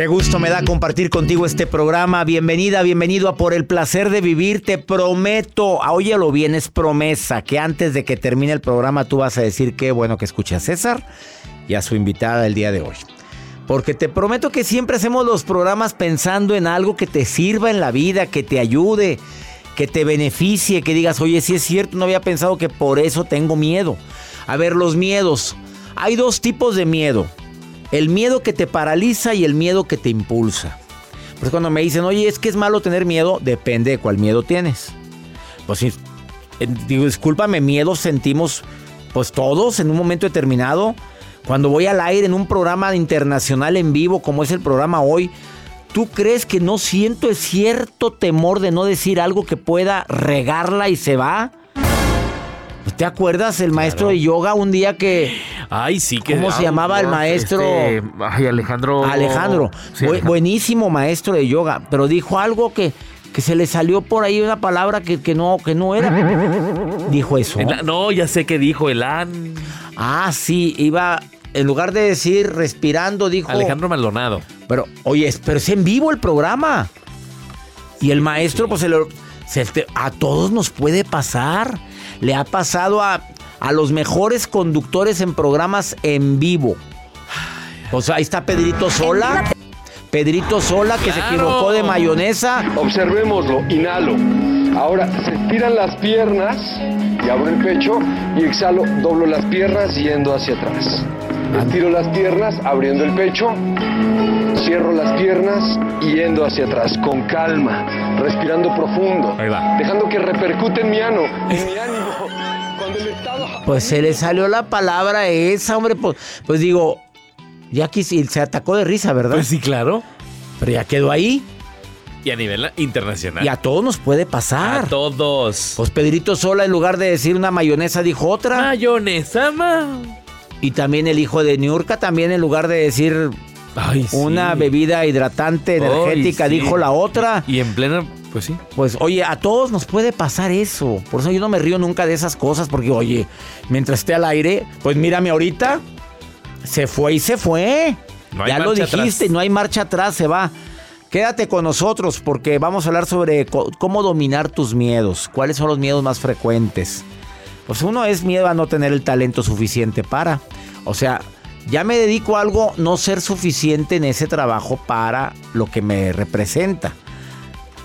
Qué gusto me da compartir contigo este programa. Bienvenida, bienvenido a Por el placer de vivir. Te prometo, óyelo bien, es promesa que antes de que termine el programa tú vas a decir qué bueno que escuché a César y a su invitada del día de hoy. Porque te prometo que siempre hacemos los programas pensando en algo que te sirva en la vida, que te ayude, que te beneficie, que digas, oye, si es cierto, no había pensado que por eso tengo miedo. A ver, los miedos. Hay dos tipos de miedo el miedo que te paraliza y el miedo que te impulsa. Pues cuando me dicen, oye, es que es malo tener miedo, depende de cuál miedo tienes. Pues digo, discúlpame, miedo sentimos pues todos en un momento determinado. Cuando voy al aire en un programa internacional en vivo como es el programa hoy, ¿tú crees que no siento cierto temor de no decir algo que pueda regarla y se va? ¿Te acuerdas el maestro de yoga un día que... Ay, sí que... ¿Cómo se llamaba el maestro? Este, ay, Alejandro... Alejandro. buenísimo maestro de yoga, pero dijo algo que, que se le salió por ahí una palabra que, que, no, que no era. Dijo eso. no, ya sé qué dijo, el an... Ah, sí, iba... En lugar de decir respirando, dijo... Alejandro Maldonado. Pero, oye, pero es en vivo el programa. Y el maestro, pues se lo... a todos nos puede pasar le ha pasado a, los mejores conductores en programas en vivo. O sea, ahí está Pedrito Sola. Pedrito Sola que se equivocó de mayonesa. Observémoslo, inhalo. Ahora se estiran las piernas y abro el pecho y exhalo, doblo las piernas yendo hacia atrás. Estiro las piernas abriendo el pecho, cierro las piernas y yendo hacia atrás con calma, respirando profundo, dejando que repercute en mi ano, en mi ánimo. Pues se le salió la palabra esa, hombre. Pues, pues digo, ya aquí se atacó de risa, ¿verdad? Pues sí, claro. Pero ya quedó ahí. Y a nivel internacional. Y a todos nos puede pasar. A todos. Pues Pedrito Sola, en lugar de decir una mayonesa, dijo otra. Mayonesa, ma. Y también el hijo de Niurka, también en lugar de decir una bebida hidratante energética, dijo la otra. Y en plena pues sí. Pues oye, a todos nos puede pasar eso. Por eso yo no me río nunca de esas cosas, porque oye, mientras esté al aire, pues mírame ahorita, se fue y se fue. ya lo dijiste, no hay marcha atrás, se va. Quédate con nosotros porque vamos a hablar sobre cómo dominar tus miedos, cuáles son los miedos más frecuentes. Pues uno es miedo a no tener el talento suficiente para. O sea, ya me dedico a algo, no ser suficiente en ese trabajo para lo que me representa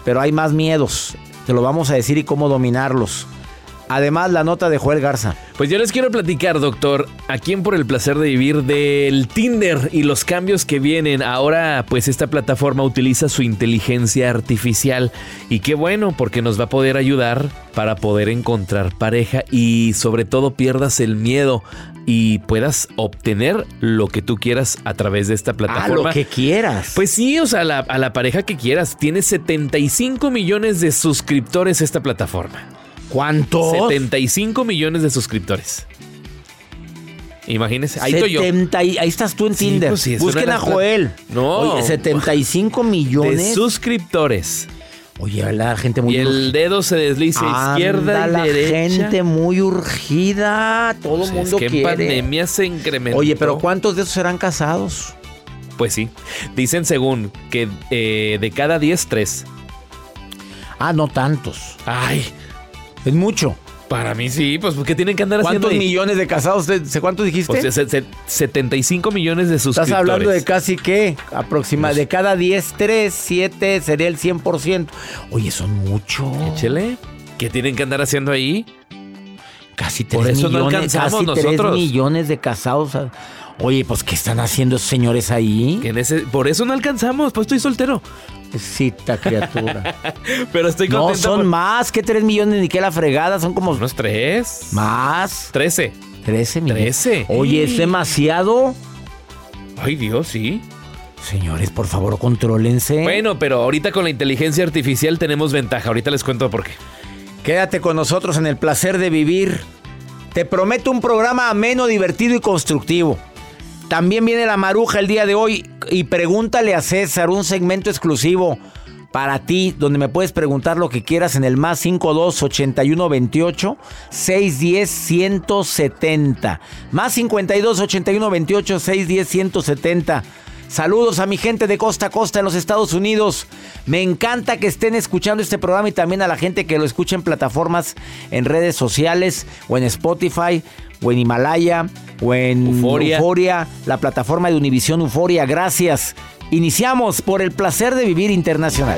pero hay más miedos. Te lo vamos a decir y cómo dominarlos. Además, la nota de Joel Garza. Pues yo les quiero platicar, doctor, a quién por el placer de vivir del Tinder y los cambios que vienen. Ahora, pues esta plataforma utiliza su inteligencia artificial y qué bueno, porque nos va a poder ayudar para poder encontrar pareja y sobre todo pierdas el miedo y puedas obtener lo que tú quieras a través de esta Ah, plataforma. lo que quieras. Pues sí, o sea, la- a la pareja que quieras. Tiene 75 millones de suscriptores esta plataforma. ¿Cuántos? 75 millones de suscriptores. Imagínense, ahí estoy yo. 70 y- ahí estás tú en Sí, Tinder. pues sí, es Busquen una a de Joel. No. Oye, 75 De millones. suscriptores. Oye, la gente muy Y el dedo se desliza izquierda y la derecha. gente muy urgida. Todo Pues el es mundo que en quiere. pandemia se incrementó. Oye, pero ¿cuántos de esos serán casados? Pues sí. Dicen según que eh, de cada 10, 3. Ah, no tantos. Ay, Es mucho. para mí sí, pues ¿qué tienen que andar haciendo ¿Cuántos ahí? millones de casados? ¿Sé ¿Cuántos dijiste? Pues, se- se- 75 millones de suscriptores. Estás hablando de casi qué? Aproximadamente. De cada 10, 3, 7 sería el 100%. Oye, son mucho. Échele. ¿Qué tienen que andar haciendo ahí? Casi 3 Por eso no millones, alcanzamos casi 3 nosotros. millones de casados. Oye, pues ¿qué están haciendo esos señores ahí? Que en ese- por eso no alcanzamos, pues estoy soltero. Cita criatura. Pero estoy no, contento. son por- más que 3 millones ni que la fregada, son como Unos 3. más. 13. 13 millones. 13. Oye, es demasiado. Ay, Dios, sí. Señores, por favor, contrólense. Bueno, pero ahorita con la inteligencia artificial tenemos ventaja. Ahorita les cuento por qué. Quédate con nosotros en el placer de vivir. Te prometo un programa ameno, divertido y constructivo. También viene la maruja el día de hoy y pregúntale a César un segmento exclusivo para ti donde me puedes preguntar lo que quieras en el más 52 81 28 610 170. Más 52 81 28 610 170. Saludos a mi gente de costa a costa en los Estados Unidos. Me encanta que estén escuchando este programa y también a la gente que lo escucha en plataformas, en redes sociales o en Spotify o en Himalaya o en Euforia. Euforia, la plataforma de Univisión Euforia. Gracias. Iniciamos por el placer de vivir internacional.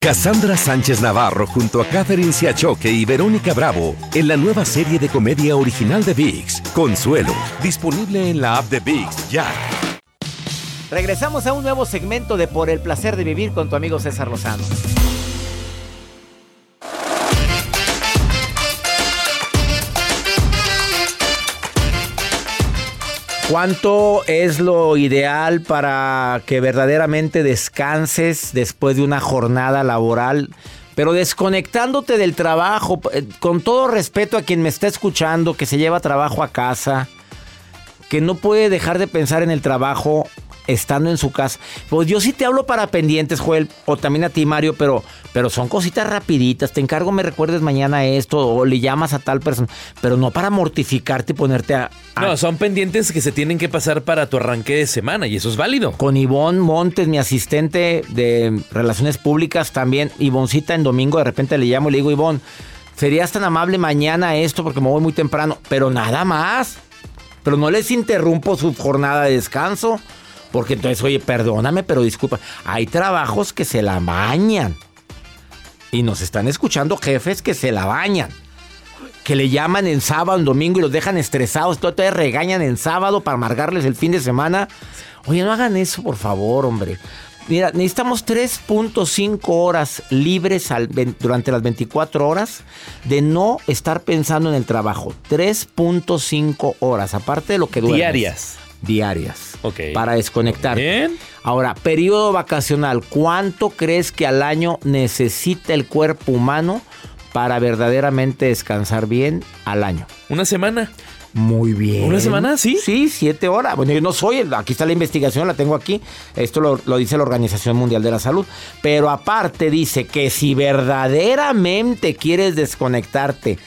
Cassandra Sánchez Navarro junto a Catherine Siachoque y Verónica Bravo en la nueva serie de comedia original de VIX, Consuelo, disponible en la app de VIX ya. Regresamos a un nuevo segmento de Por el placer de vivir con tu amigo César Lozano. ¿Cuánto es lo ideal para que verdaderamente descanses después de una jornada laboral? Pero desconectándote del trabajo, eh, con todo respeto a quien me está escuchando, que se lleva trabajo a casa, que no puede dejar de pensar en el trabajo estando en su casa. Pues yo sí te hablo para pendientes, Joel, o también a ti, Mario, pero, pero son cositas rapiditas. Te encargo, me recuerdes mañana esto, o le llamas a tal persona, pero no para mortificarte y ponerte a... a- No, son pendientes que se tienen que pasar para tu arranque de semana y eso es válido. con Ivonne Montes, mi asistente de Relaciones Públicas, también. Ivoncita en domingo, de repente le llamo y le digo, Ivonne, serías tan amable mañana esto porque me voy muy temprano, pero nada más. Pero no les interrumpo su jornada de descanso. Porque entonces, oye, perdóname, pero disculpa. Hay trabajos que se la bañan. Y nos están escuchando jefes que se la bañan. Que le llaman en sábado, en domingo y los dejan estresados. Todavía regañan en sábado para amargarles el fin de semana. Oye, no hagan eso, por favor, hombre. Mira, necesitamos 3.5 horas libres durante las 24 horas de no estar pensando en el trabajo. 3.5 horas, aparte de lo que duermes. Diarias. Diarias. Ok. Para desconectar. Bien. Ahora, periodo vacacional. ¿Cuánto crees que al año necesita el cuerpo humano para verdaderamente descansar bien al año? Una semana. Muy bien. ¿Una semana? ¿Sí? Sí, siete horas. Bueno, yo no soy, el- aquí está la investigación, la tengo aquí. Esto lo, lo dice la Organización Mundial de la Salud. Pero aparte dice que si verdaderamente quieres desconectarte,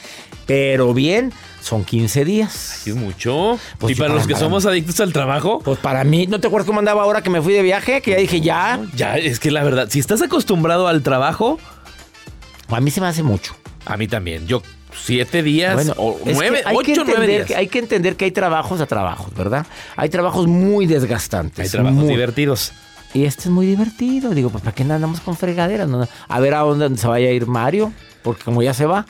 pero bien, son 15 días. Es mucho. Pues y para para los que somos adictos al trabajo, Pues para mí, ¿no te acuerdas cómo andaba ahora que me fui de viaje? Que ya dije, ya. ya es que la verdad, si estás acostumbrado al trabajo, A mí se me hace mucho. A mí también. Yo siete días Bueno, o nueve, hay que ocho, nueve días. que- hay que entender que hay trabajos a trabajos, ¿verdad? Hay trabajos muy desgastantes. Hay trabajos muy- divertidos. Y este es muy divertido. Digo, pues ¿para qué andamos con fregaderas? No, a ver a dónde se vaya a ir Mario, porque como ya se va,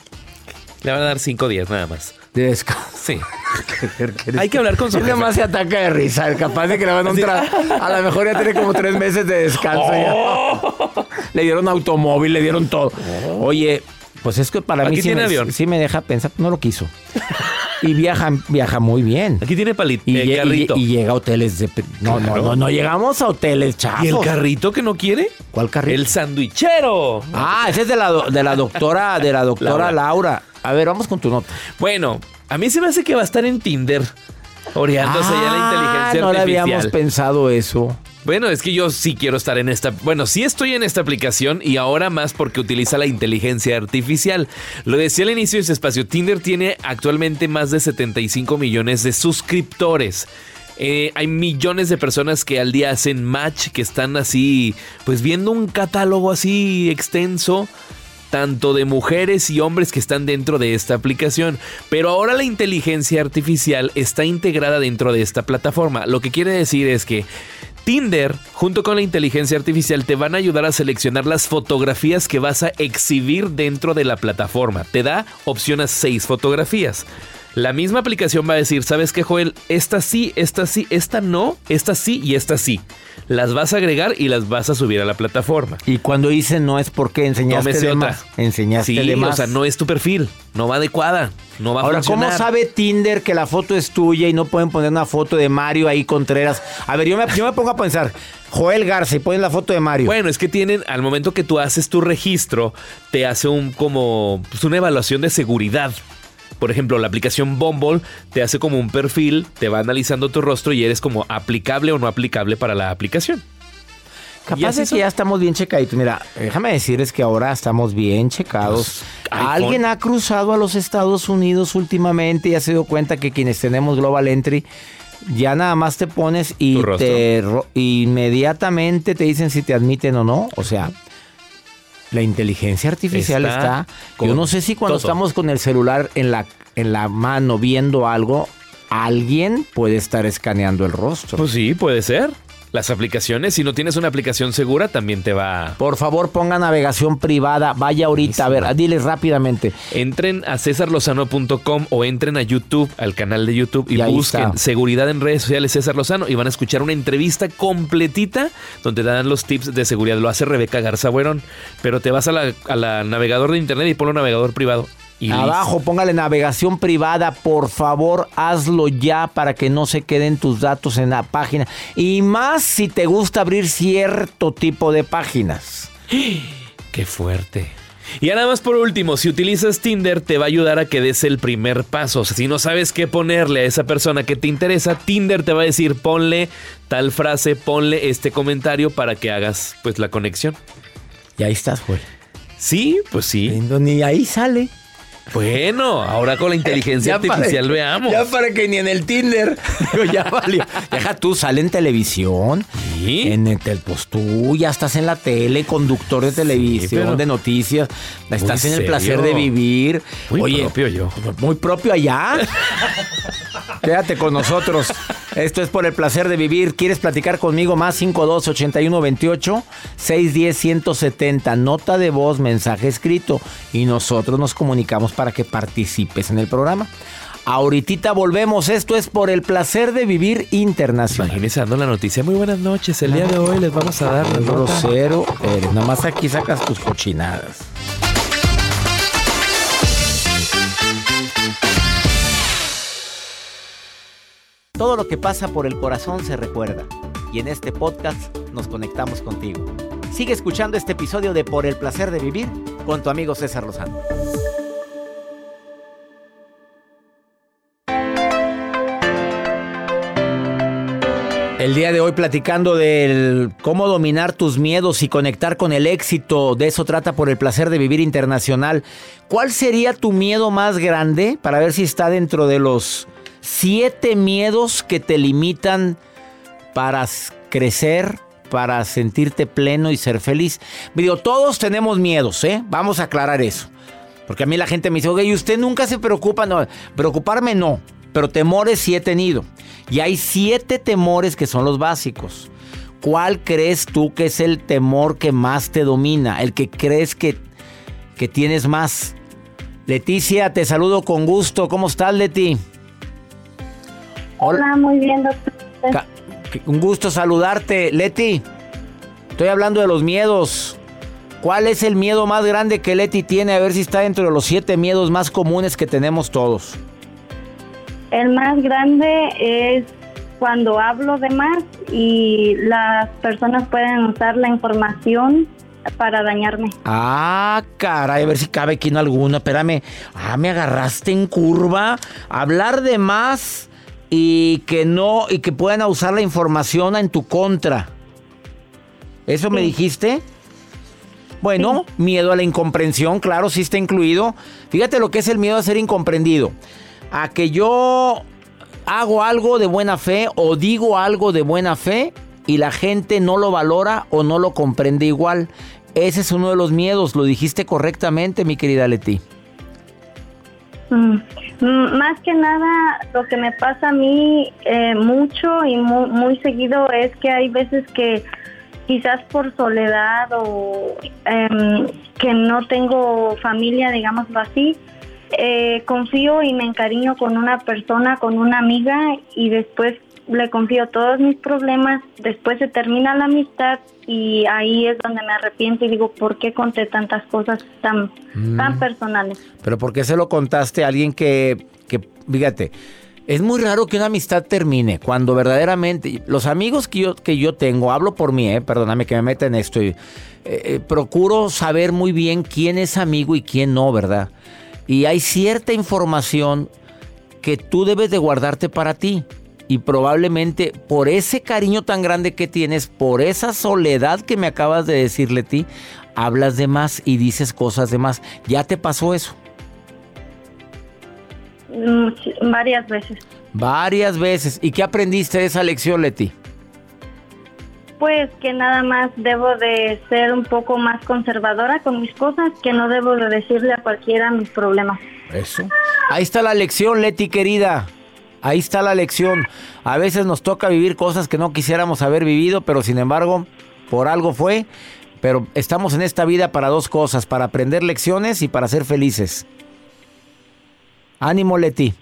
Le van a dar cinco días nada más. De descanso. Sí. Hay que hablar con su jefe. más se ataca de risa, capaz de que le van a un tra- A lo mejor ya tiene como tres meses de descanso Oh. ya. Le dieron automóvil, le dieron todo. Oye, pues es que para mí sí tiene me, avión. sí me deja pensar, no lo quiso. Y viaja, viaja muy bien. Aquí tiene palito. Y, eh, lle- y- carrito. y llega a hoteles de... No, no, no, no llegamos a hoteles chavos. ¿Y el carrito que no quiere? ¿Cuál carrito? El sandwichero. Ah, ese es de la, do- de la doctora, de la doctora Laura. Laura. A ver, vamos con tu nota. Bueno, a mí se me hace que va a estar en Tinder. Oreándose ya la Ah, inteligencia no le artificial. habíamos pensado eso. Bueno, es que yo sí quiero estar en esta. Bueno, sí estoy en esta aplicación y ahora más porque utiliza la inteligencia artificial. Lo decía al inicio de este espacio. Tinder tiene actualmente más de 75 millones de suscriptores. Eh, hay millones de personas que al día hacen match, que están así, pues viendo un catálogo así extenso tanto de mujeres y hombres que están dentro de esta aplicación. Pero ahora la inteligencia artificial está integrada dentro de esta plataforma. Lo que quiere decir es que Tinder, junto con la inteligencia artificial, te van a ayudar a seleccionar las fotografías que vas a exhibir dentro de la plataforma. Te da opción a seis fotografías. La misma aplicación va a decir, ¿sabes qué, Joel? Esta sí, esta sí, esta no, esta sí y esta sí. Las vas a agregar y las vas a subir a la plataforma. Y cuando dice no es porque enseñaste Tómese de más. Enseñaste Sí, de más. o sea, no es tu perfil, no va adecuada, no va a Ahora, ¿cómo funcionar. sabe Tinder que la foto es tuya y no pueden poner una foto de Mario ahí Contreras? A ver, yo me, yo me pongo a pensar, Joel Garza y ponen la foto de Mario. Bueno, es que tienen, al momento que tú haces tu registro, te hace un como pues, una evaluación de seguridad. Por ejemplo, la aplicación Bumble te hace como un perfil, te va analizando tu rostro y eres como aplicable o no aplicable para la aplicación. ¿y Capaz es eso? que ya estamos bien checaditos. Mira, déjame decirles que ahora estamos bien checados. Pues. Alguien ha cruzado a los Estados Unidos últimamente y ha se dio cuenta que quienes tenemos Global Entry ya nada más te pones y te inmediatamente te dicen si te admiten o no. O sea, la inteligencia artificial Está está. Yo no sé si cuando todo. estamos con el celular en la, en la mano viendo algo, alguien puede estar escaneando el rostro. Pues sí, puede ser. Las aplicaciones, si no tienes una aplicación segura, también te va. Por favor, ponga navegación privada. Vaya ahorita, a ver, diles rápidamente. Entren a cesarlozano.com o entren a YouTube, al canal de YouTube y, Y busquen está. seguridad en redes sociales César Lozano y van a escuchar una entrevista completita donde te dan los tips de seguridad. Lo hace Rebeca Garza Buerón, pero te vas a la, a la navegador de internet y ponlo navegador privado. Y Abajo, póngale navegación privada. Por favor, hazlo ya para que no se queden tus datos en la página. Y más si te gusta abrir cierto tipo de páginas. Qué fuerte. Y ya nada más por último, si utilizas Tinder te va a ayudar a que des el primer paso. O sea, si no sabes qué ponerle a esa persona que te interesa, Tinder te va a decir ponle tal frase, ponle este comentario para que hagas pues la conexión. Y ahí estás, güey. Sí, pues sí. Ni ahí sale. Bueno, ahora con la inteligencia para- artificial veamos. Ya para que ni en el Tinder. Digo, ya valió. Deja tú, sale en televisión. Sí. En el, pues tú ya estás en la tele, conductor de televisión, pero- de noticias. Estás en el serio. placer de vivir. Muy propio yo. Muy propio allá. Quédate con nosotros. Esto es por el placer de vivir. ¿Quieres platicar conmigo? Más 52 81 28 610 170. Nota de voz, mensaje escrito. Y nosotros nos comunicamos para que participes en el programa. Ahorita volvemos. Esto es por el placer de vivir internacional. Imagínense dando la noticia. Muy buenas noches. El día de hoy les vamos a dar la nota. grosero eres. Nada más aquí sacas tus cochinadas. Todo lo que pasa por el corazón se recuerda. Y en este podcast nos conectamos contigo. Sigue escuchando este episodio de Por el placer de vivir con tu amigo César Lozano. El día de hoy platicando del cómo dominar tus miedos y conectar con el éxito. De eso trata por el placer de vivir internacional. ¿Cuál sería tu miedo más grande para ver si está dentro de los siete miedos que te limitan para crecer, para sentirte pleno y ser feliz? Todos tenemos miedos, ¿eh? Vamos a aclarar eso. Porque a mí la gente me dice, oye, ¿y usted nunca se preocupa? No, preocuparme no, pero temores sí he tenido. Y hay siete temores que son los básicos. ¿Cuál crees tú que es el temor que más te domina? El que crees que, que tienes más. Leticia, te saludo con gusto. ¿Cómo estás, Leti? Hola, muy bien, doctor. Un gusto saludarte, Leti. Estoy hablando de los miedos. ¿Cuál es el miedo más grande que Leti tiene? A ver si está dentro de los siete miedos más comunes que tenemos todos. El más grande es cuando hablo de más y las personas pueden usar la información para dañarme. Ah, caray, a ver si cabe aquí en alguno. Espérame. Ah, me agarraste en curva. Hablar de más y que no, y que puedan usar la información en tu contra. ¿Eso me dijiste? Bueno, miedo a la incomprensión, claro, sí está incluido. Fíjate lo que es el miedo a ser incomprendido. A que yo hago algo de buena fe o digo algo de buena fe y la gente no lo valora o no lo comprende igual. Ese es uno de los miedos, lo dijiste correctamente, mi querida Leti. Mm, mm, más que nada, lo que me pasa a mí eh, mucho y muy, seguido es que hay veces que quizás por soledad o em, que no tengo familia, digámoslo así, eh, confío y me encariño con una persona, con una amiga y después le confío todos mis problemas, después se termina la amistad y ahí es donde me arrepiento y digo, ¿por qué conté tantas cosas tan, tan mm. personales? Pero ¿por qué se lo contaste a alguien que, que, fíjate, es muy raro que una amistad termine cuando verdaderamente los amigos que yo, que yo tengo, hablo por mí, eh, perdóname que me meta en esto, y, eh, eh, procuro saber muy bien quién es amigo y quién no, ¿verdad? Y hay cierta información que tú debes de guardarte para ti. Y probablemente por ese cariño tan grande que tienes, por esa soledad que me acabas de decirle a ti, hablas de más y dices cosas de más. ¿Ya te pasó eso? Mm, varias veces. Varias veces. ¿Y qué aprendiste de esa lección, Leti? Pues que nada más debo de ser un poco más conservadora con mis cosas, que no debo de decirle a cualquiera mis problemas. Eso. Ahí está la lección, Leti querida. Ahí está la lección. A veces nos toca vivir cosas que no quisiéramos haber vivido, pero sin embargo, por algo fue. Pero estamos en esta vida para dos cosas, para aprender lecciones y para ser felices. Ánimo, Leti.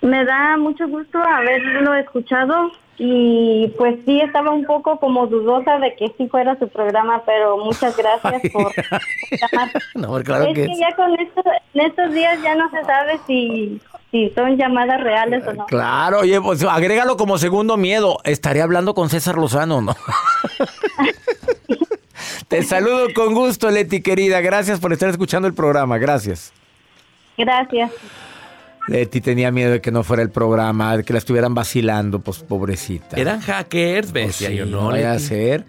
Me da mucho gusto haberlo escuchado y pues sí estaba un poco como dudosa de que sí fuera su programa, pero muchas gracias por llamar. No, claro es que, ya con esto, en estos días ya no se sabe si, si son llamadas reales o no. Claro, oye, pues agrégalo como segundo miedo. Estaré hablando con César Lozano, ¿no? Te saludo con gusto, Leti, querida. Gracias por estar escuchando el programa. Gracias. Gracias. Leti tenía miedo de que no fuera el programa, de que la estuvieran vacilando, pues pobrecita. Eran hackers, pues decía yo, no. Voy a hacer.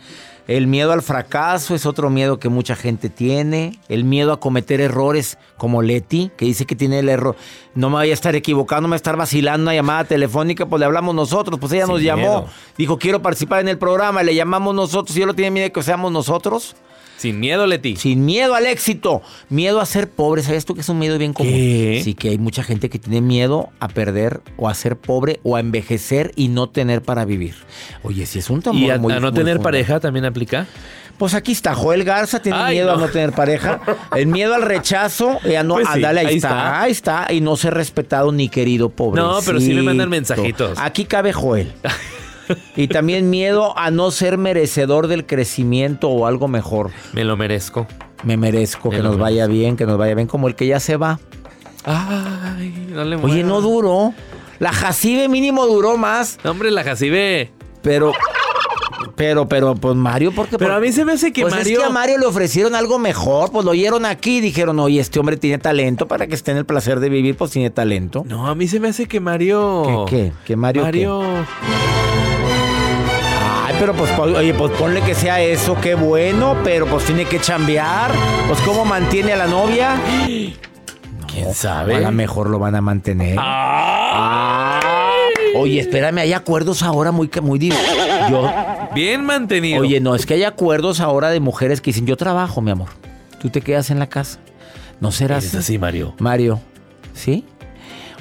El miedo al fracaso es otro miedo que mucha gente tiene. El miedo a cometer errores, como Leti, que dice que tiene el error. No me vaya a estar equivocando, me voy a estar vacilando una llamada telefónica, pues le hablamos nosotros. Pues ella nos llamó, dijo quiero participar en el programa, le llamamos nosotros. Y yo lo tiene miedo de que seamos nosotros. Sin miedo, Leti. Sin miedo al éxito. Miedo a ser pobre. ¿Sabes tú que es un miedo bien común? Sí, que hay mucha gente que tiene miedo a perder o a ser pobre o a envejecer y no tener para vivir. Oye, si es un temor ¿Y a, no tener pareja también aplica? Pues aquí está, Joel Garza tiene miedo a no tener pareja. El miedo al rechazo, ya no, pues ahí, está, ahí está. Y no ser respetado ni querido, pobre. No, pero sí me mandan mensajitos. Aquí cabe Joel. Y también miedo a no ser merecedor del crecimiento o algo mejor. Me lo merezco. Me merezco que nos vaya bien, que nos vaya bien, como el que ya se va. Ay, no le Oye, no duró. La Jacibe mínimo duró más. hombre, la Jacibe. Pero, pero, pero, pues Mario, porque. Pero a mí se me hace que pues Mario. Es que a Mario le ofrecieron algo mejor, pues lo oyeron aquí y dijeron, oye, este hombre tiene talento para que esté en el placer de vivir, pues tiene talento. No, a mí se me hace que Mario. ¿Qué? ¿Qué? ¿Que Mario? Mario pero pues, oye, pues ponle que sea eso, qué bueno, pero pues tiene que chambear. Pues, ¿cómo mantiene a la novia? ¿Quién sabe? A lo mejor lo van a mantener. Oye, espérame, hay acuerdos ahora muy, muy yo, Bien mantenido. Oye, no, es que hay acuerdos ahora de mujeres que dicen, yo trabajo, mi amor. Tú te quedas en la casa. ¿No serás Es así, Mario. Mario? ¿Sí?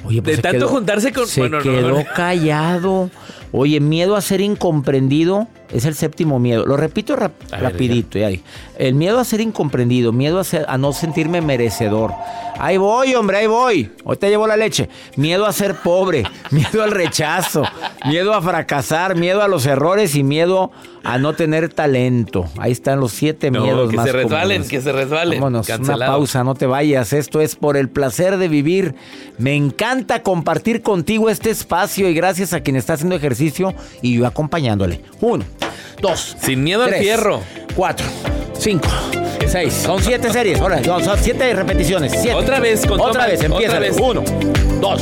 Oye, De se tanto quedó- juntarse con- Se bueno, no, quedó no. callado. Oye, miedo a ser incomprendido es el séptimo miedo. Lo repito rap- A ver, rapidito. ya. El miedo a ser incomprendido, miedo a, ser- a no sentirme merecedor. Ahí voy, hombre, ahí voy. Hoy te llevo la leche. Miedo a ser pobre, miedo al rechazo, miedo a fracasar, miedo a los errores y miedo a no tener talento. Ahí están los siete No, miedos que más se resbalen, comunes. que se resbalen. Vámonos, una pausa, no te vayas. Esto es por el placer de vivir. Me encanta compartir contigo este espacio y gracias a quien está haciendo ejercicio y yo acompañándole. Uno, dos, Sin miedo al tres, fierro. cuatro, cinco, seis. Son siete series. Ahora, son siete repeticiones. Siete. Otra vez, con Otra vez, otra empieza. vez. Uno, dos.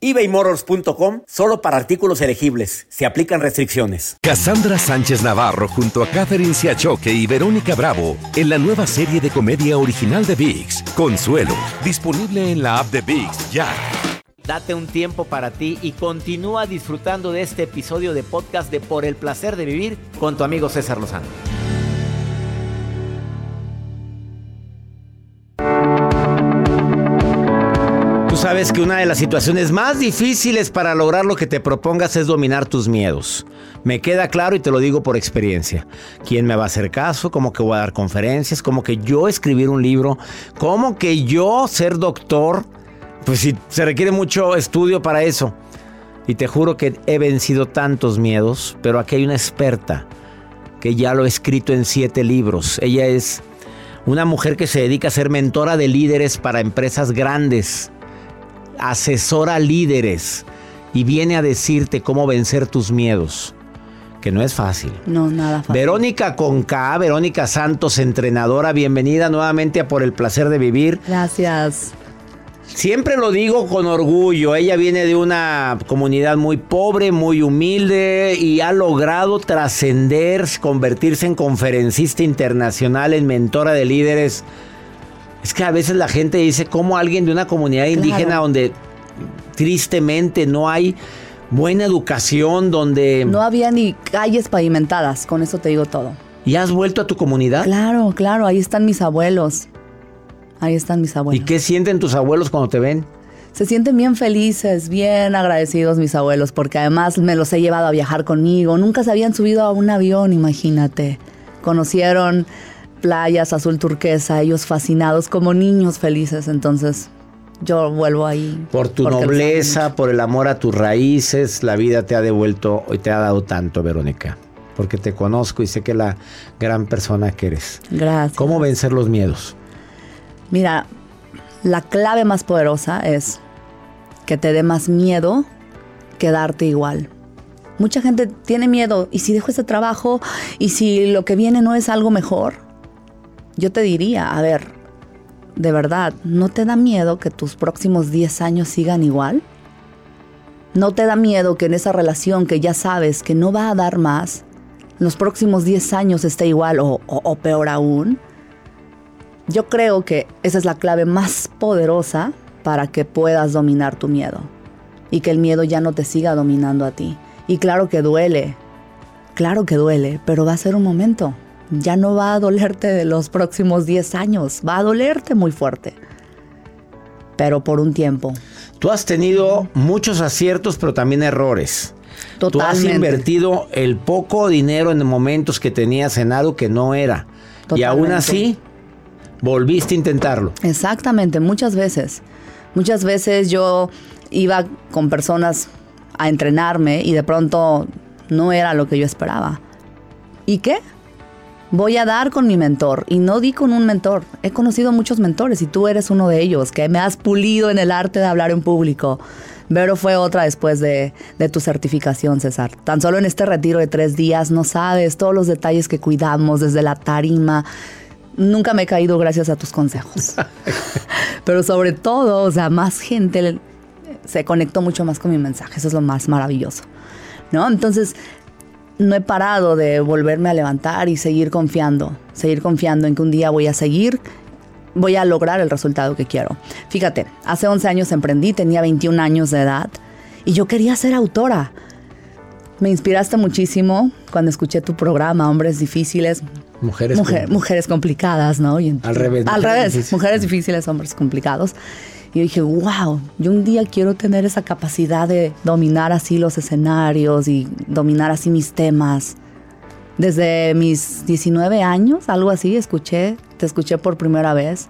ebaymotors.com solo para artículos elegibles. Se aplican restricciones. Cassandra Sánchez Navarro junto a Catherine Siachoque y Verónica Bravo en la nueva serie de comedia original de VIX, Consuelo, disponible en la app de VIX ya. Date un tiempo para ti y continúa disfrutando de este episodio de podcast de Por el placer de vivir con tu amigo César Lozano. Sabes que una de las situaciones más difíciles para lograr lo que te propongas es dominar tus miedos. Me queda claro y te lo digo por experiencia. ¿Quién me va a hacer caso? ¿Cómo que voy a dar conferencias? ¿Cómo que yo escribir un libro? ¿Cómo que yo ser doctor? Pues sí, se requiere mucho estudio para eso. Y te juro que he vencido tantos miedos, pero aquí hay una experta que ya lo ha escrito en siete libros. Ella es una mujer que se dedica a ser mentora de líderes para empresas grandes, asesora líderes y viene a decirte cómo vencer tus miedos, que no es fácil. No, nada fácil. Verónica Conca, Verónica Santos, entrenadora, bienvenida nuevamente a Por el Placer de Vivir. Gracias. Siempre lo digo con orgullo, ella viene de una comunidad muy pobre, muy humilde y ha logrado trascender, convertirse en conferencista internacional, en mentora de líderes. Es que a veces la gente dice cómo alguien de una comunidad indígena donde tristemente no hay buena educación, donde... No había ni calles pavimentadas, con eso te digo todo. ¿Y has vuelto a tu comunidad? Claro, claro, ahí están mis abuelos. Ahí están mis ¿Y abuelos. qué sienten tus abuelos cuando te ven? Se sienten bien felices, bien agradecidos mis abuelos, porque además me los he llevado a viajar conmigo. Nunca se habían subido a un avión, imagínate. Conocieron playas azul turquesa, ellos fascinados como niños felices. Entonces yo vuelvo ahí. Por tu nobleza, por el amor a tus raíces, la vida te ha devuelto y te ha dado tanto, Verónica. Porque te conozco y sé que la gran persona que eres. Gracias. ¿Cómo vencer los miedos? Mira, la clave más poderosa es que te dé más miedo que darte igual. Mucha gente tiene miedo, ¿y si dejo ese trabajo? ¿Y si lo que viene no es algo mejor? Yo te diría, a ver, de verdad, ¿no te da miedo que tus próximos 10 años sigan igual? ¿No te da miedo que en esa relación que ya sabes que no va a dar más, los próximos 10 años esté igual o, o- o peor aún? Yo creo que esa es la clave más poderosa para que puedas dominar tu miedo y que el miedo ya no te siga dominando a ti. Y claro que duele, claro que duele, pero va a ser un momento. Ya no va a dolerte de los próximos 10 años, va a dolerte muy fuerte, pero por un tiempo. Tú has tenido muchos aciertos, pero también errores. Tú has Totalmente. invertido el poco dinero en momentos que tenías en algo que no era. Y aún Totalmente. así, volviste a intentarlo. Exactamente, muchas veces. Muchas veces yo iba con personas a entrenarme y de pronto no era lo que yo esperaba. ¿Y qué? Voy a dar con mi mentor y no di con un mentor. He conocido muchos mentores y tú eres uno de ellos que me has pulido en el arte de hablar en público. Vero fue otra después de, de tu certificación, César. Tan solo en este retiro de tres días no sabes todos los detalles que cuidamos desde la tarima, nunca me he caído gracias a tus consejos. Pero sobre todo, o sea, más gente se conectó mucho más con mi mensaje. Eso es lo más maravilloso. ¿No? Entonces, no he parado de volverme a levantar y seguir confiando, seguir confiando en que un día voy a seguir, voy a lograr el resultado que quiero. Fíjate, hace 11 años emprendí, tenía 21 años de edad y yo quería ser autora. Me inspiraste muchísimo cuando escuché tu programa, Hombres Difíciles. Mujeres, mujeres complicadas, ¿no? al revés. Al revés, mujeres difíciles, hombres complicados. Y yo dije, wow, yo un día quiero tener esa capacidad de dominar así los escenarios y dominar así mis temas. Desde mis 19 años, algo así, escuché, te escuché por primera vez.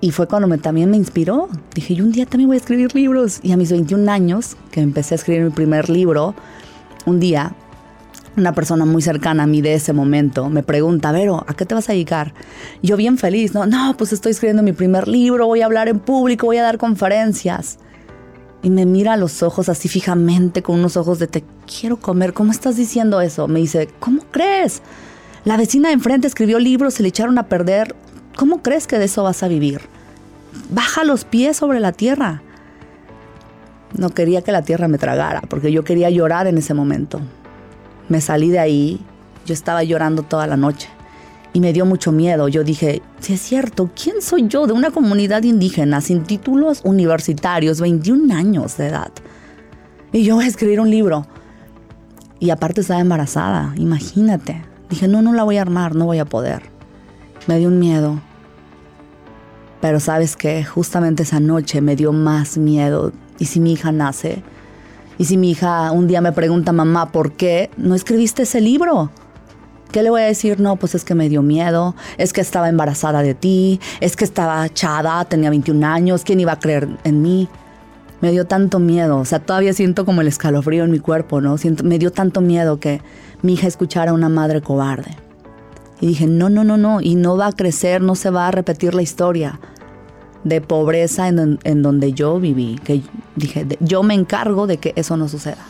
Y fue cuando me, también me inspiró. Dije, yo un día también voy a escribir libros. Y a mis 21 años, que empecé a escribir mi primer libro, un día una persona muy cercana a mí de ese momento me pregunta, Vero, ¿a qué te vas a dedicar? Yo bien feliz, no, no, pues estoy escribiendo mi primer libro, voy a hablar en público, voy a dar conferencias. Y me mira a los ojos así fijamente, con unos ojos de te quiero comer, ¿cómo estás diciendo eso? Me dice, ¿cómo crees? La vecina de enfrente escribió libros, se le echaron a perder. ¿Cómo crees que de eso vas a vivir? Baja los pies sobre la tierra. No quería que la tierra me tragara, porque yo quería llorar en ese momento. Me salí de ahí, yo estaba llorando toda la noche y me dio mucho miedo. Yo dije, si es cierto, ¿quién soy yo de una comunidad indígena sin títulos universitarios, 21 años de edad? Y yo voy a escribir un libro. Y aparte estaba embarazada, imagínate. Dije, no, no la voy a armar, no voy a poder. Me dio un miedo. Pero sabes que justamente esa noche me dio más miedo. ¿Y si mi hija nace? Y si mi hija un día me pregunta, mamá, ¿por qué no escribiste ese libro? ¿Qué le voy a decir? No, pues es que me dio miedo, es que estaba embarazada de ti, es que estaba chada, tenía 21 años, ¿quién iba a creer en mí? Me dio tanto miedo, o sea, todavía siento como el escalofrío en mi cuerpo, ¿no? Me dio tanto miedo que mi hija escuchara a una madre cobarde. Y dije, no, no, no, no, y no va a crecer, no se va a repetir la historia de pobreza en, donde yo viví, que dije, yo me encargo de que eso no suceda.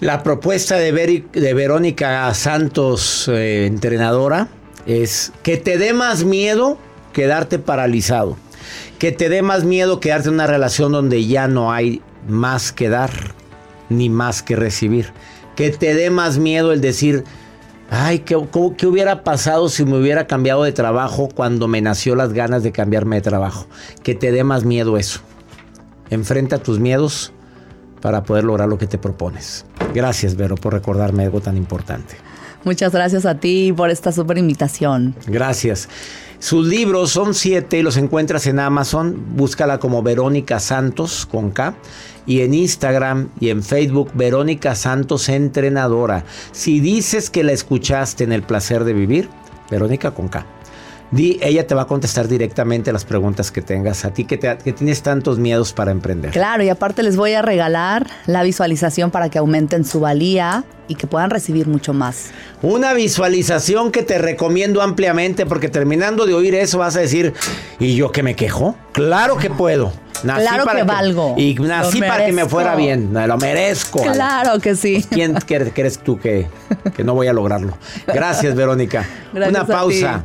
La propuesta de, de Verónica Santos, eh, entrenadora, es que te dé más miedo quedarte paralizado, que te dé más miedo quedarte en una relación donde ya no hay más que dar ni más que recibir, que te dé más miedo el decir, Ay, ¿qué, ¿qué, hubiera pasado si me hubiera cambiado de trabajo cuando me nació las ganas de cambiarme de trabajo? Que te dé más miedo eso. Enfrenta tus miedos para poder lograr lo que te propones. Gracias, Vero, por recordarme algo tan importante. Muchas gracias a ti por esta súper invitación. Gracias. Sus libros son siete y los encuentras en Amazon. Búscala como Verónica Santos con K y en Instagram y en Facebook Verónica Santos Entrenadora. Si dices que la escuchaste en El Placer de Vivir, Verónica con K. Di, ella te va a contestar directamente las preguntas que tengas. A ti que, que, tienes tantos miedos para emprender. Claro, y aparte les voy a regalar la visualización para que aumenten su valía y que puedan recibir mucho más. Una visualización que te recomiendo ampliamente porque terminando de oír eso vas a decir, ¿y yo que me quejo? Claro que puedo. Nací claro para que, valgo. Y nací para que me fuera bien. Lo merezco. Claro que sí. ¿Quién crees tú que, que, no voy a lograrlo? Gracias, Verónica. Una pausa.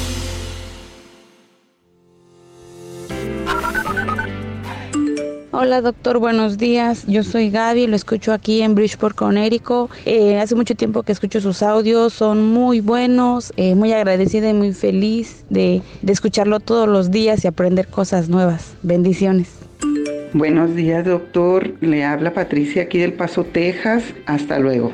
Hola doctor, buenos días. Yo soy Gaby, lo escucho aquí en Bridgeport, Connecticut. Eh, hace mucho tiempo que escucho sus audios, son muy buenos, eh, muy agradecida y muy feliz de, de escucharlo todos los días y aprender cosas nuevas. Bendiciones. Buenos días doctor, le habla Patricia aquí del Paso, Texas. Hasta luego.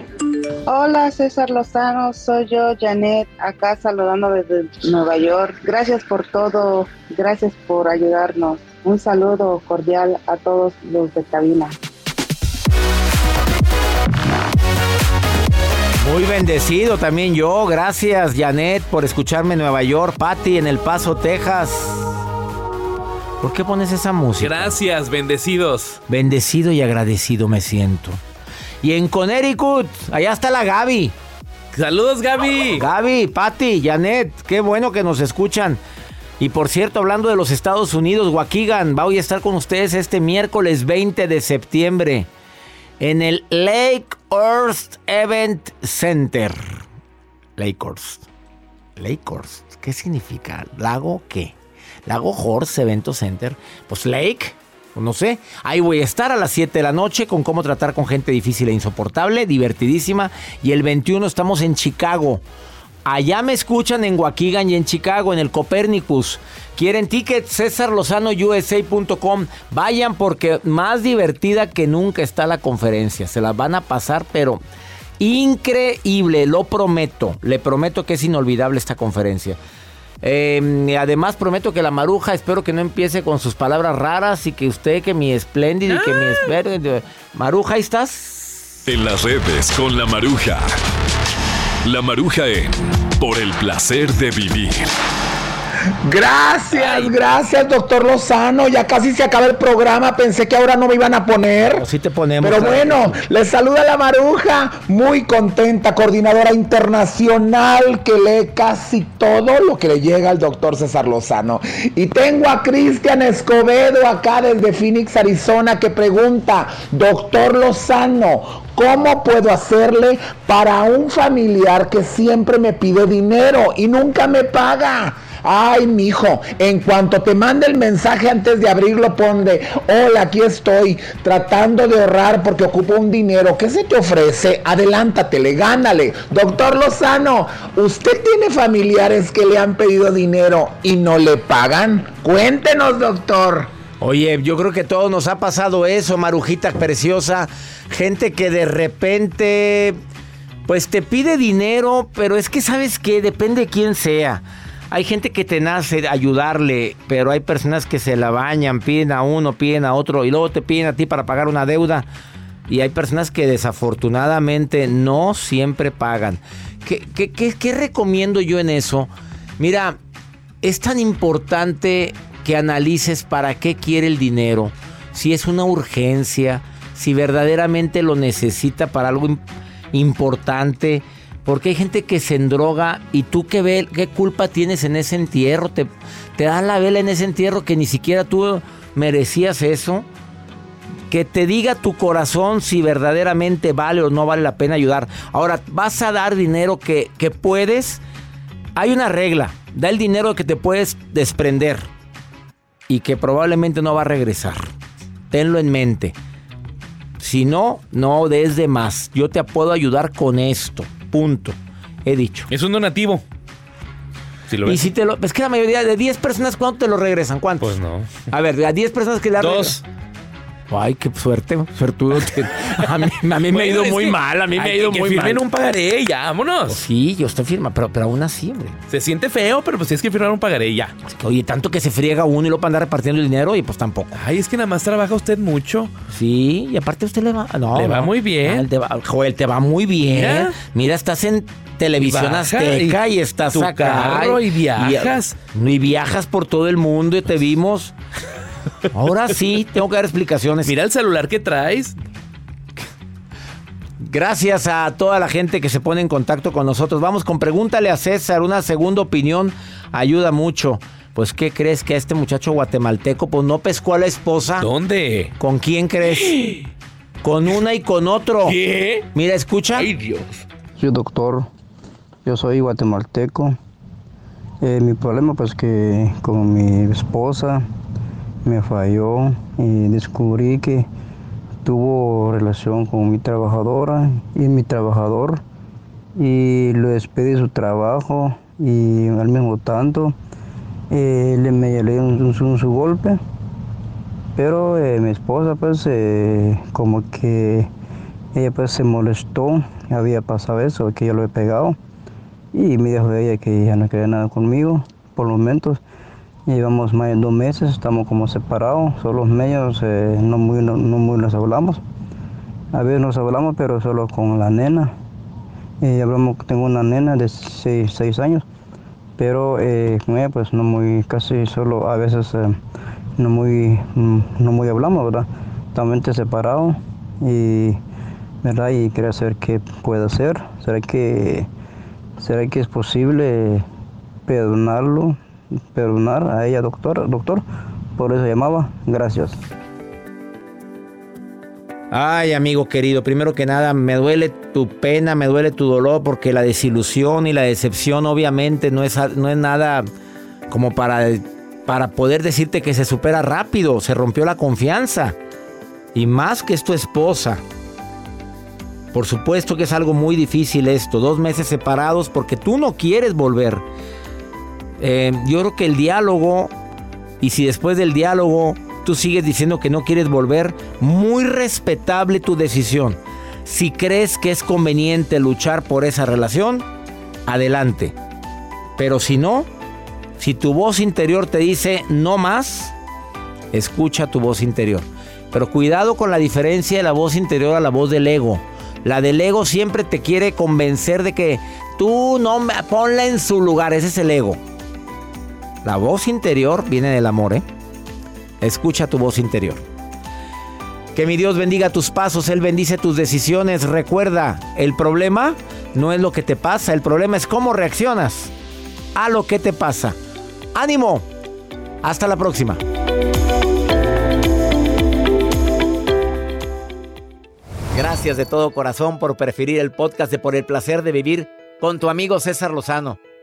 Hola César Lozano, soy yo Janet, acá saludando desde Nueva York. Gracias por todo, gracias por ayudarnos. Un saludo cordial a todos los de cabina. Muy bendecido también yo. Gracias, Janet, por escucharme en Nueva York. Patty en El Paso, Texas. ¿Por qué pones esa música? Gracias, bendecidos. Bendecido y agradecido me siento. Y en Connecticut, allá está la Gaby. Saludos, Gaby. Gaby, Patty, Janet, qué bueno que nos escuchan. Y por cierto, hablando de los Estados Unidos, Waukegan, voy a estar con ustedes este miércoles 20 de septiembre en el Lake Earth Event Center. Lake Earth. Lake Earth. ¿Qué significa? ¿Lago qué? Lago Horse Event Center. Pues Lake. No sé, ahí voy a estar a las 7 de la noche con cómo tratar con gente difícil e insoportable, divertidísima. Y el 21 estamos en Chicago. Allá me escuchan en Waukegan y en Chicago, en el Copernicus. ¿Quieren tickets? CésarLozanoUSA.com. Vayan porque más divertida que nunca está la conferencia. Se las van a pasar, pero increíble, lo prometo. Le prometo que es inolvidable esta conferencia. Eh, además prometo que la maruja espero que no empiece con sus palabras raras y que usted, que mi espléndido y que mi espléndido... Maruja, ¿ahí estás? En las redes con la Maruja. La Maruja en Por el placer de vivir. Gracias, gracias, doctor Lozano. Ya casi se acaba el programa. Pensé que ahora no me iban a poner. sí te ponemos. Pero bueno, les saluda la Maruja. Muy contenta, coordinadora internacional que lee casi todo lo que le llega al doctor César Lozano. Y tengo a Cristian Escobedo acá desde Phoenix, Arizona, que pregunta, doctor Lozano, ¿Cómo puedo hacerle para un familiar que siempre me pide dinero y nunca me paga? Ay, mijo, en cuanto te mande el mensaje antes de abrirlo, ponle, hola, aquí estoy, tratando de ahorrar porque ocupo un dinero. ¿Qué se te ofrece? Adelántatele, gánale. Doctor Lozano, ¿usted tiene familiares que le han pedido dinero y no le pagan? Cuéntenos, doctor. Oye, yo creo que todo nos ha pasado eso, Marujita preciosa. Gente que de repente, pues te pide dinero, pero es que sabes que depende de quién sea. Hay gente que te nace ayudarle, pero hay personas que se la bañan, piden a uno, piden a otro y luego te piden a ti para pagar una deuda. Y hay personas que desafortunadamente no siempre pagan. ¿Qué, qué, recomiendo yo en eso? Mira, es tan importante que analices para qué quiere el dinero, si es una urgencia, si verdaderamente lo necesita para algo im- importante, porque hay gente que se endroga y tú qué, ve, qué culpa tienes en ese entierro, te, te da la vela en ese entierro que ni siquiera tú merecías eso. Que te diga tu corazón si verdaderamente vale o no vale la pena ayudar. Ahora, vas a dar dinero que, que puedes. Hay una regla. Da el dinero que te puedes desprender y que probablemente no va a regresar. Tenlo en mente. Si no, no des de más. Yo te puedo ayudar con esto. Punto. He dicho. Es un donativo. Si lo y ves. si te lo. Es que la mayoría de 10 personas, ¿cuánto te lo regresan? ¿Cuántos? Pues no. A ver, a 10 personas que le Dos. Ay, qué suerte, suertudo. A mí, a mí me ha ido muy que mal, a mí me ha ido que muy mal. firmen un pagaré y ya, vámonos. Sí, yo estoy firma, pero, pero aún así, hombre. Se siente feo, pero pues tienes que firmar un pagaré y ya. Oye, tanto que se friega uno y luego para andar repartiendo el dinero y pues tampoco. Ay, es que nada más trabaja usted mucho. Sí, y aparte usted le va. No, Le va no. muy bien. Ah, te va- Joel, te va muy bien. Mira. Mira, estás en televisión Y azteca y, y estás tu acá. carro y viajas. Y, y viajas por todo el mundo y te vimos. Ahora sí, tengo que dar explicaciones. Mira el celular que traes. Gracias a toda la gente que se pone en contacto con nosotros. Vamos con pregúntale a César, una segunda opinión ayuda mucho. Pues, ¿qué crees que a este muchacho guatemalteco pues no pescó a la esposa? ¿Dónde? ¿Con quién crees? Con una y con otro. ¿Qué? Mira, escucha. Ay, Dios. Yo doctor, yo soy guatemalteco. Eh, mi problema pues que con mi esposa me falló y descubrí que tuvo relación con mi trabajadora y mi trabajador y lo despedí de su trabajo y al mismo tanto eh, le me le un, su golpe pero eh, mi esposa pues eh, como que ella pues se molestó, había pasado eso, que yo lo he pegado y me dijo ella que ya no quería nada conmigo por los momentos. Llevamos más de dos meses, estamos como separados, solo los medios eh, no, muy, no, muy nos hablamos. A veces nos hablamos, pero solo con la nena. Eh, hablamos, tengo una nena de seis, seis años, pero eh, con ella pues no muy, casi solo a veces eh, no muy, mm, no muy hablamos, ¿verdad? Totalmente separados y, ¿verdad? Y quería saber qué puede hacer. ¿Será que, será que es posible perdonarlo perdonar a ella, doctor, doctor. Por eso llamaba. Gracias. Ay, amigo querido, primero que nada, me duele tu pena, me duele tu dolor, porque la desilusión y la decepción obviamente no es, no es nada como para, para poder decirte que se supera rápido, se rompió la confianza. Y más que es tu esposa. Por supuesto que es algo muy difícil esto, dos meses separados porque tú no quieres volver. Eh, yo creo que el diálogo, y si después del diálogo tú sigues diciendo que no quieres volver, muy respetable tu decisión. Si crees que es conveniente luchar por esa relación, adelante. Pero si no, si tu voz interior te dice no más, escucha tu voz interior. Pero cuidado con la diferencia de la voz interior a la voz del ego. La del ego siempre te quiere convencer de que tú no me ponla en su lugar, ese es el ego. La voz interior viene del amor, ¿eh? Escucha tu voz interior. Que mi Dios bendiga tus pasos, Él bendice tus decisiones. Recuerda, el problema no es lo que te pasa, el problema es cómo reaccionas a lo que te pasa. ánimo. Hasta la próxima. Gracias de todo corazón por preferir el podcast de Por el placer de vivir con tu amigo César Lozano.